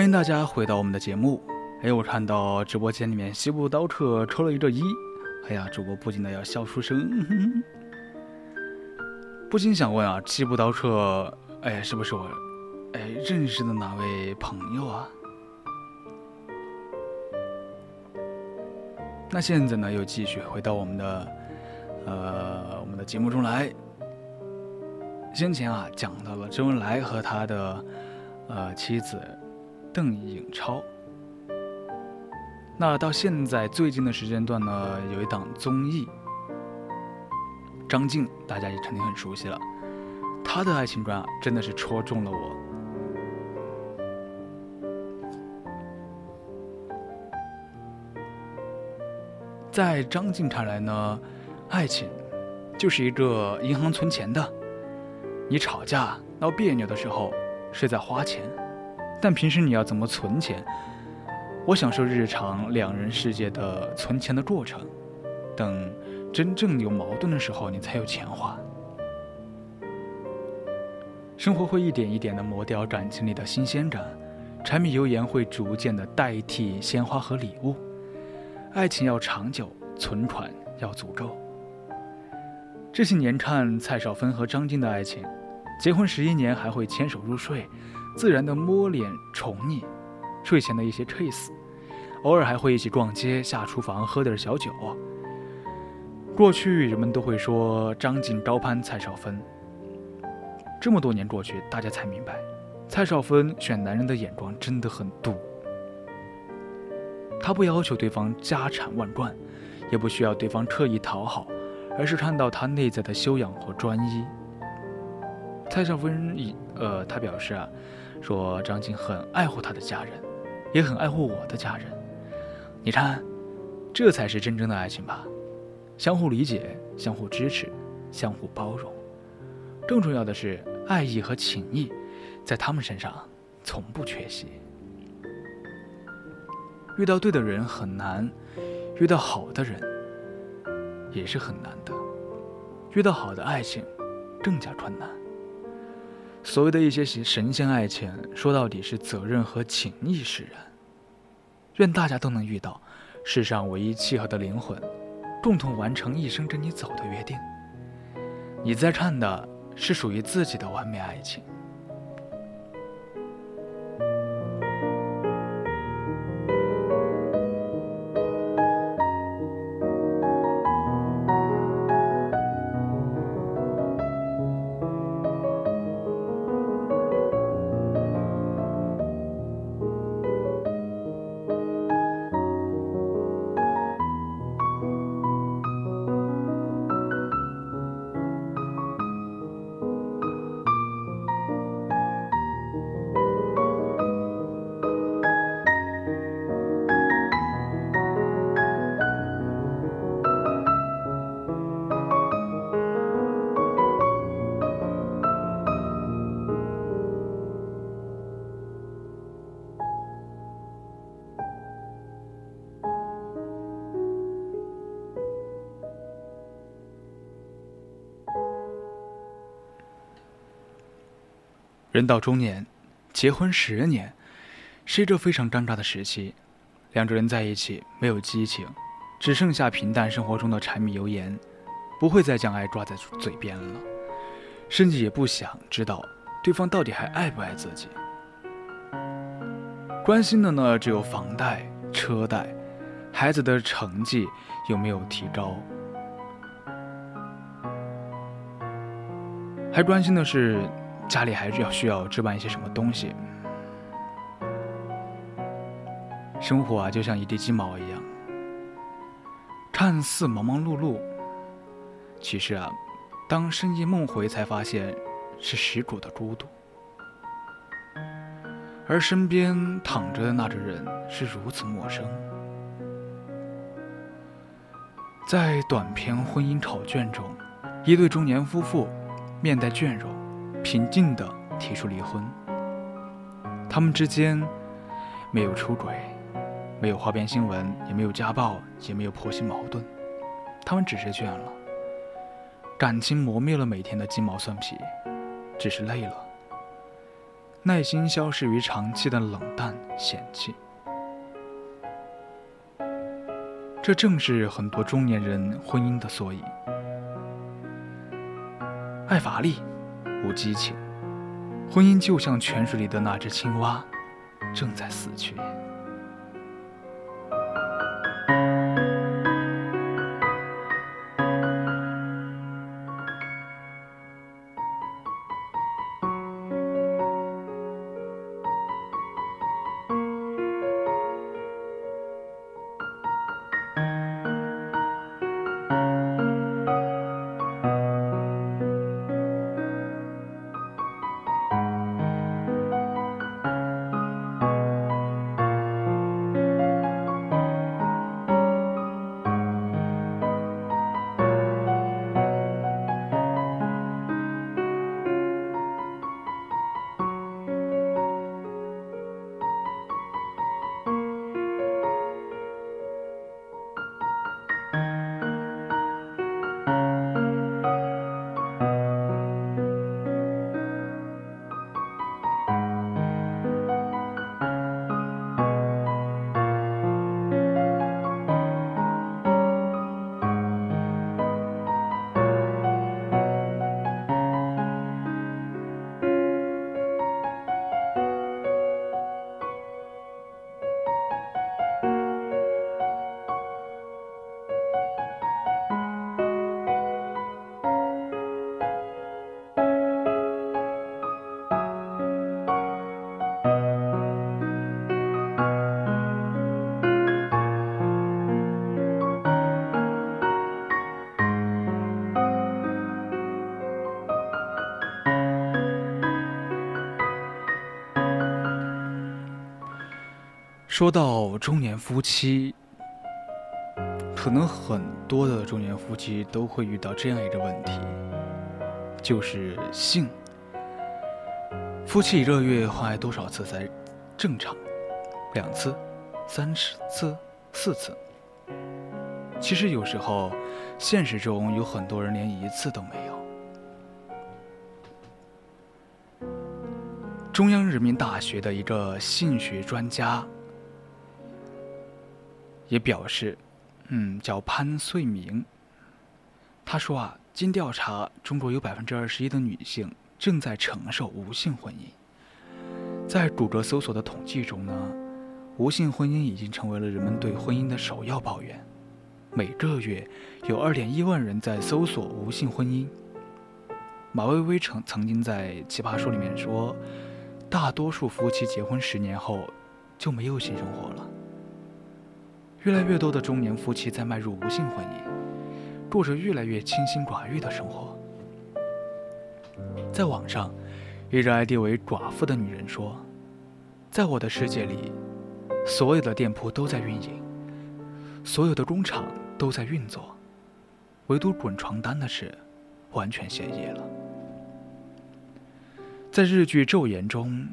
欢迎大家回到我们的节目。哎，我看到直播间里面西部刀客抽了一个一，哎呀，主播不禁的要笑出声，不禁想问啊，西部刀客，哎，是不是我哎认识的哪位朋友啊？那现在呢，又继续回到我们的呃我们的节目中来。先前啊讲到了周恩来和他的呃妻子邓颖超。那到现在最近的时间段呢，有一档综艺，张晋大家也肯定很熟悉了，他的爱情观啊真的是戳中了我。在张晋看来呢，爱情就是一个银行存钱的。你吵架闹别扭的时候是在花钱，但平时你要怎么存钱？我享受日常两人世界的存钱的过程，等真正有矛盾的时候，你才有钱花。生活会一点一点的磨掉感情里的新鲜感，柴米油盐会逐渐的代替鲜花和礼物。爱情要长久，存款要足够。这些年看蔡少芬和张晋的爱情，结婚十一年还会牵手入睡，自然的摸脸宠溺，睡前的一些 kiss，偶尔还会一起逛街、下厨房喝点小酒。过去人们都会说张晋高攀蔡少芬，这么多年过去，大家才明白，蔡少芬选男人的眼光真的很毒。她不要求对方家产万贯，也不需要对方刻意讨好，而是看到他内在的修养和专一。蔡少芬以呃，他表示啊，说张晋很爱护他的家人，也很爱护我的家人。你看，这才是真正的爱情吧，相互理解，相互支持，相互包容。更重要的是，爱意和情谊，在他们身上从不缺席。遇到对的人很难，遇到好的人也是很难的，遇到好的爱情更加困难。所谓的一些神仙爱情，说到底是责任和情义使然。愿大家都能遇到世上唯一契合的灵魂，共同完成一生跟你走的约定。你在看的是属于自己的完美爱情。人到中年，结婚十年，是一个非常尴尬的时期。两个人在一起没有激情，只剩下平淡生活中的柴米油盐，不会再将爱挂在嘴边了，甚至也不想知道对方到底还爱不爱自己。关心的呢，只有房贷、车贷，孩子的成绩有没有提高，还关心的是。家里还是要需要置办一些什么东西。生活啊，就像一地鸡毛一样，看似忙忙碌碌，其实啊，当深夜梦回，才发现是十足的孤独。而身边躺着的那个人是如此陌生。在短篇婚姻考卷中，一对中年夫妇面带倦容。平静地提出离婚。他们之间没有出轨，没有花边新闻，也没有家暴，也没有婆媳矛盾。他们只是倦了，感情磨灭了每天的鸡毛蒜皮，只是累了，耐心消逝于长期的冷淡嫌弃。这正是很多中年人婚姻的缩影。爱乏力。无激情，婚姻就像泉水里的那只青蛙，正在死去。说到中年夫妻，可能很多的中年夫妻都会遇到这样一个问题，就是性。夫妻一个月换爱多少次才正常？两次、三次、四次？其实有时候，现实中有很多人连一次都没有。中央人民大学的一个性学专家也表示，嗯，叫潘穗明。他说啊，经调查，中国有百分之二十一的女性。正在承受无性婚姻，在谷歌搜索的统计中呢，无性婚姻已经成为了人们对婚姻的首要抱怨。每个月有二点一万人在搜索无性婚姻。马薇薇曾曾经在《奇葩说》里面说，大多数夫妻结婚十年后就没有性生活了。越来越多的中年夫妻在迈入无性婚姻，过着越来越清心寡欲的生活。在网上，一个 ID 为“寡妇”的女人说：“在我的世界里，所有的店铺都在运营，所有的工厂都在运作，唯独滚床单的事，完全歇业了。”在日剧《昼颜》中，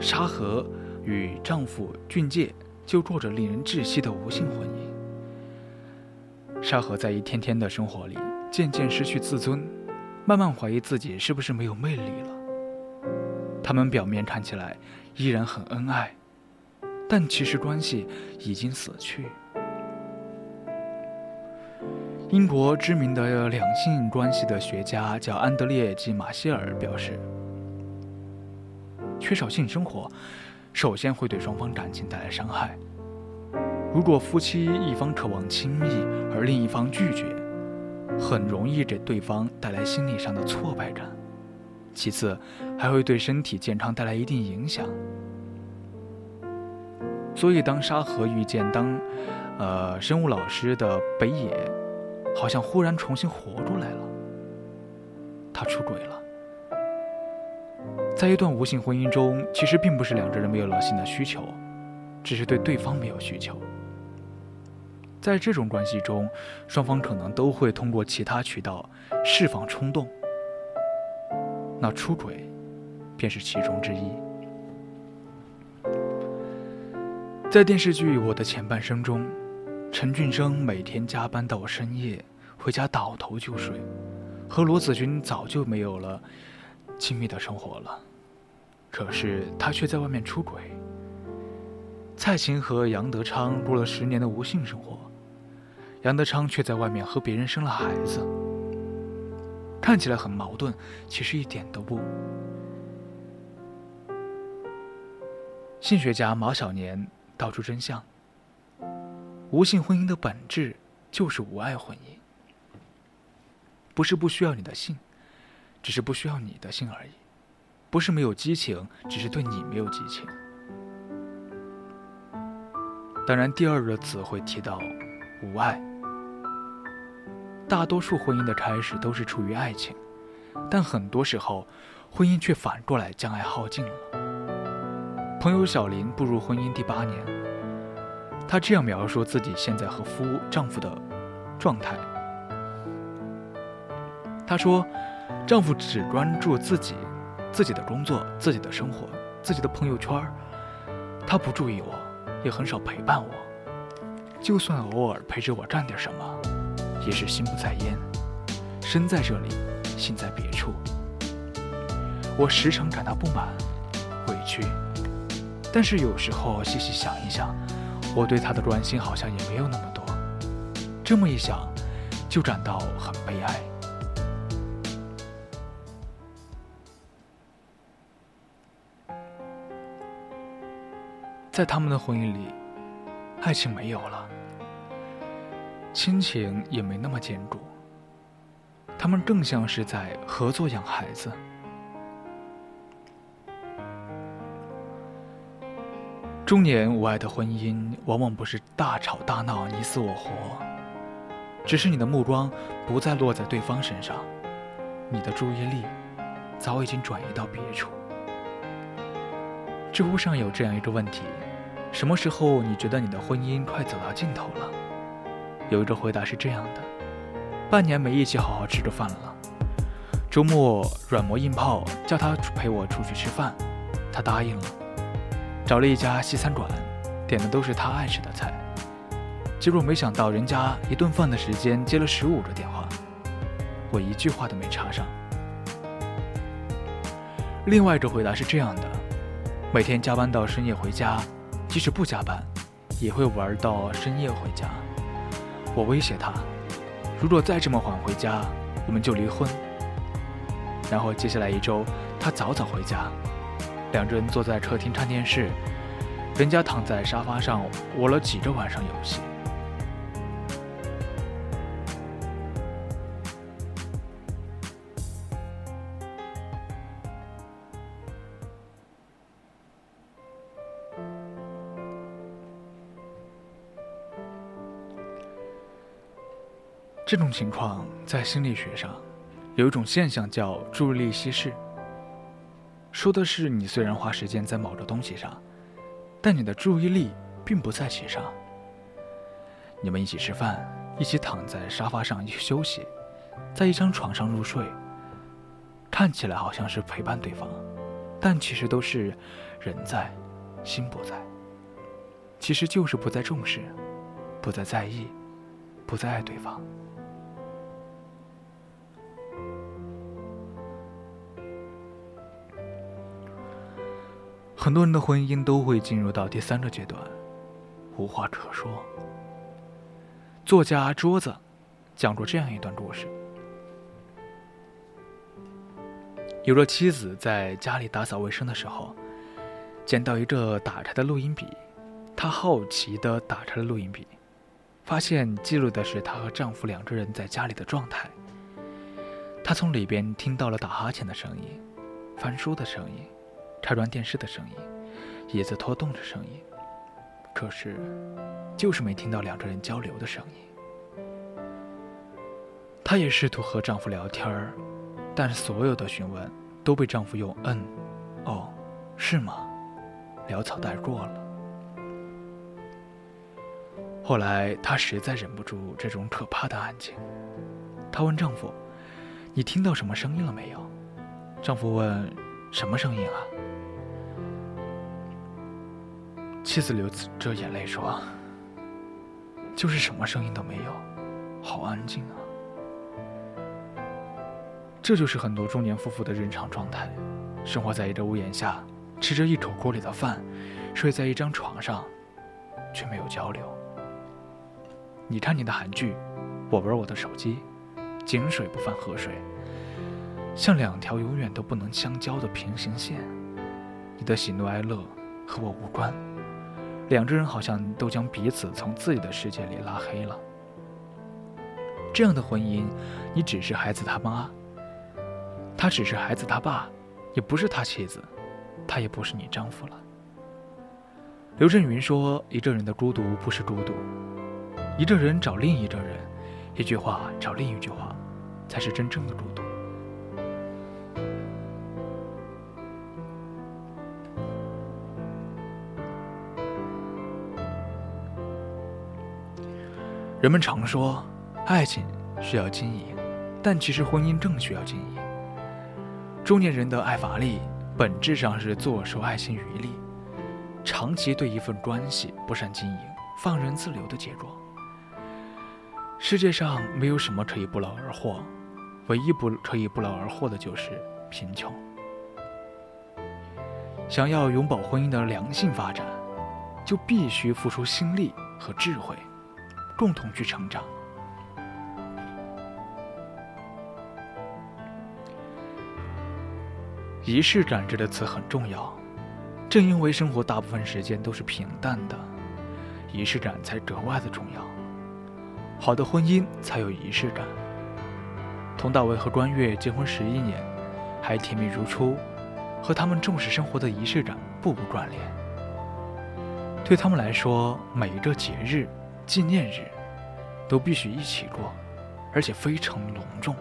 沙河与丈夫俊介就过着令人窒息的无性婚姻。沙河在一天天的生活里，渐渐失去自尊。慢慢怀疑自己是不是没有魅力了。他们表面看起来依然很恩爱，但其实关系已经死去。英国知名的两性关系的学家叫安德烈及马歇尔表示，缺少性生活，首先会对双方感情带来伤害。如果夫妻一方渴望亲密，而另一方拒绝。很容易给对方带来心理上的挫败感，其次还会对身体健康带来一定影响。所以，当沙河遇见当，呃，生物老师的北野，好像忽然重新活过来了。他出轨了。在一段无性婚姻中，其实并不是两个人没有了性的需求，只是对对方没有需求。在这种关系中，双方可能都会通过其他渠道释放冲动，那出轨便是其中之一。在电视剧《我的前半生》中，陈俊生每天加班到深夜，回家倒头就睡，和罗子君早就没有了亲密的生活了，可是他却在外面出轨。蔡琴和杨德昌过了十年的无性生活。杨德昌却在外面和别人生了孩子，看起来很矛盾，其实一点都不。性学家马小年道出真相：无性婚姻的本质就是无爱婚姻，不是不需要你的性，只是不需要你的性而已；不是没有激情，只是对你没有激情。当然，第二个词会提到无爱。大多数婚姻的开始都是出于爱情，但很多时候，婚姻却反过来将爱耗尽了。朋友小林步入婚姻第八年，她这样描述自己现在和夫丈夫的状态：她说，丈夫只关注自己、自己的工作、自己的生活、自己的朋友圈他不注意我，也很少陪伴我，就算偶尔陪着我干点什么。也是心不在焉，身在这里，心在别处。我时常感到不满、委屈，但是有时候细细想一想，我对他的关心好像也没有那么多。这么一想，就感到很悲哀。在他们的婚姻里，爱情没有了。亲情也没那么坚固，他们更像是在合作养孩子。中年无爱的婚姻，往往不是大吵大闹、你死我活，只是你的目光不再落在对方身上，你的注意力早已经转移到别处。知乎上有这样一个问题：什么时候你觉得你的婚姻快走到尽头了？有一个回答是这样的：半年没一起好好吃着饭了。周末软磨硬泡叫他陪我出去吃饭，他答应了。找了一家西餐馆，点的都是他爱吃的菜。结果没想到人家一顿饭的时间接了十五个电话，我一句话都没插上。另外一个回答是这样的：每天加班到深夜回家，即使不加班，也会玩到深夜回家。我威胁他，如果再这么晚回家，我们就离婚。然后接下来一周，他早早回家，两个人坐在客厅看电视，人家躺在沙发上玩了几个晚上游戏。这种情况在心理学上有一种现象叫注意力稀释，说的是你虽然花时间在某个东西上，但你的注意力并不在其上。你们一起吃饭，一起躺在沙发上一起休息，在一张床上入睡，看起来好像是陪伴对方，但其实都是人在，心不在。其实就是不再重视，不再在意，不再爱对方。很多人的婚姻都会进入到第三个阶段，无话可说。作家桌子讲过这样一段故事：有个妻子在家里打扫卫生的时候，捡到一个打开的录音笔，她好奇地打开了录音笔，发现记录的是她和丈夫两个人在家里的状态。她从里边听到了打哈欠的声音，翻书的声音。开关电视的声音，椅子拖动的声音，可是，就是没听到两个人交流的声音。她也试图和丈夫聊天儿，但所有的询问都被丈夫用“嗯”“哦”“是吗”潦草带过了。后来，她实在忍不住这种可怕的安静，她问丈夫：“你听到什么声音了没有？”丈夫问：“什么声音啊？”妻子流着眼泪说：“就是什么声音都没有，好安静啊。”这就是很多中年夫妇的日常状态，生活在一个屋檐下，吃着一口锅里的饭，睡在一张床上，却没有交流。你看你的韩剧，我玩我的手机，井水不犯河水，像两条永远都不能相交的平行线。你的喜怒哀乐和我无关。两个人好像都将彼此从自己的世界里拉黑了。这样的婚姻，你只是孩子他妈，他只是孩子他爸，也不是他妻子，他也不是你丈夫了。刘震云说：“一个人的孤独不是孤独，一个人找另一个人，一句话找另一句话，才是真正的孤独。”人们常说，爱情需要经营，但其实婚姻更需要经营。中年人的爱乏力，本质上是坐收爱情余力，长期对一份关系不善经营，放任自流的结果。世界上没有什么可以不劳而获，唯一不可以不劳而获的就是贫穷。想要永葆婚姻的良性发展，就必须付出心力和智慧。共同去成长。仪式感这个词很重要，正因为生活大部分时间都是平淡的，仪式感才格外的重要。好的婚姻才有仪式感。佟大为和关悦结婚十一年，还甜蜜如初，和他们重视生活的仪式感步步关联。对他们来说，每一个节日。纪念日都必须一起过，而且非常隆重。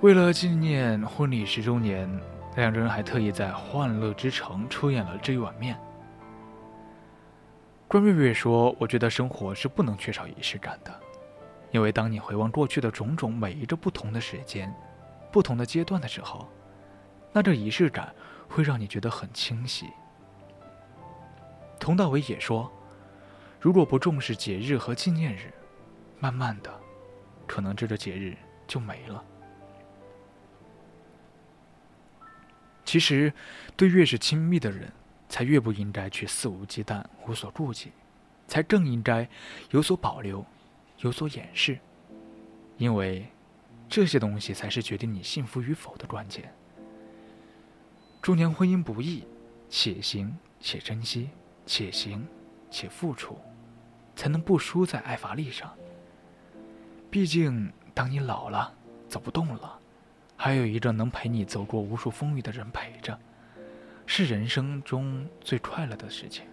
为了纪念婚礼十周年，两人还特意在欢乐之城出演了这一碗面。关瑞瑞说：“我觉得生活是不能缺少仪式感的，因为当你回望过去的种种，每一个不同的时间、不同的阶段的时候，那这仪式感会让你觉得很清晰。”佟大为也说：“如果不重视节日和纪念日，慢慢的，可能这个节日就没了。”其实，对越是亲密的人。才越不应该去肆无忌惮、无所顾忌，才更应该有所保留、有所掩饰，因为这些东西才是决定你幸福与否的关键。中年婚姻不易，且行且珍惜，且行且付出，才能不输在爱乏力上。毕竟，当你老了、走不动了，还有一个能陪你走过无数风雨的人陪着。是人生中最快乐的事情。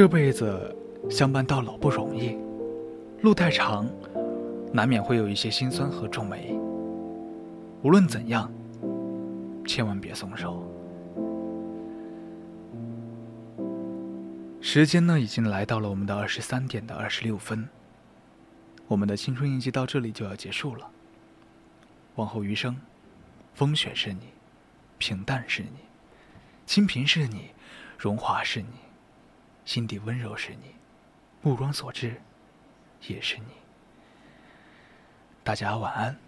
这辈子相伴到老不容易，路太长，难免会有一些心酸和皱眉。无论怎样，千万别松手。时间呢，已经来到了我们的二十三点的二十六分。我们的青春印记到这里就要结束了。往后余生，风雪是你，平淡是你，清贫是你，荣华是你。心底温柔是你，目光所至，也是你。大家晚安。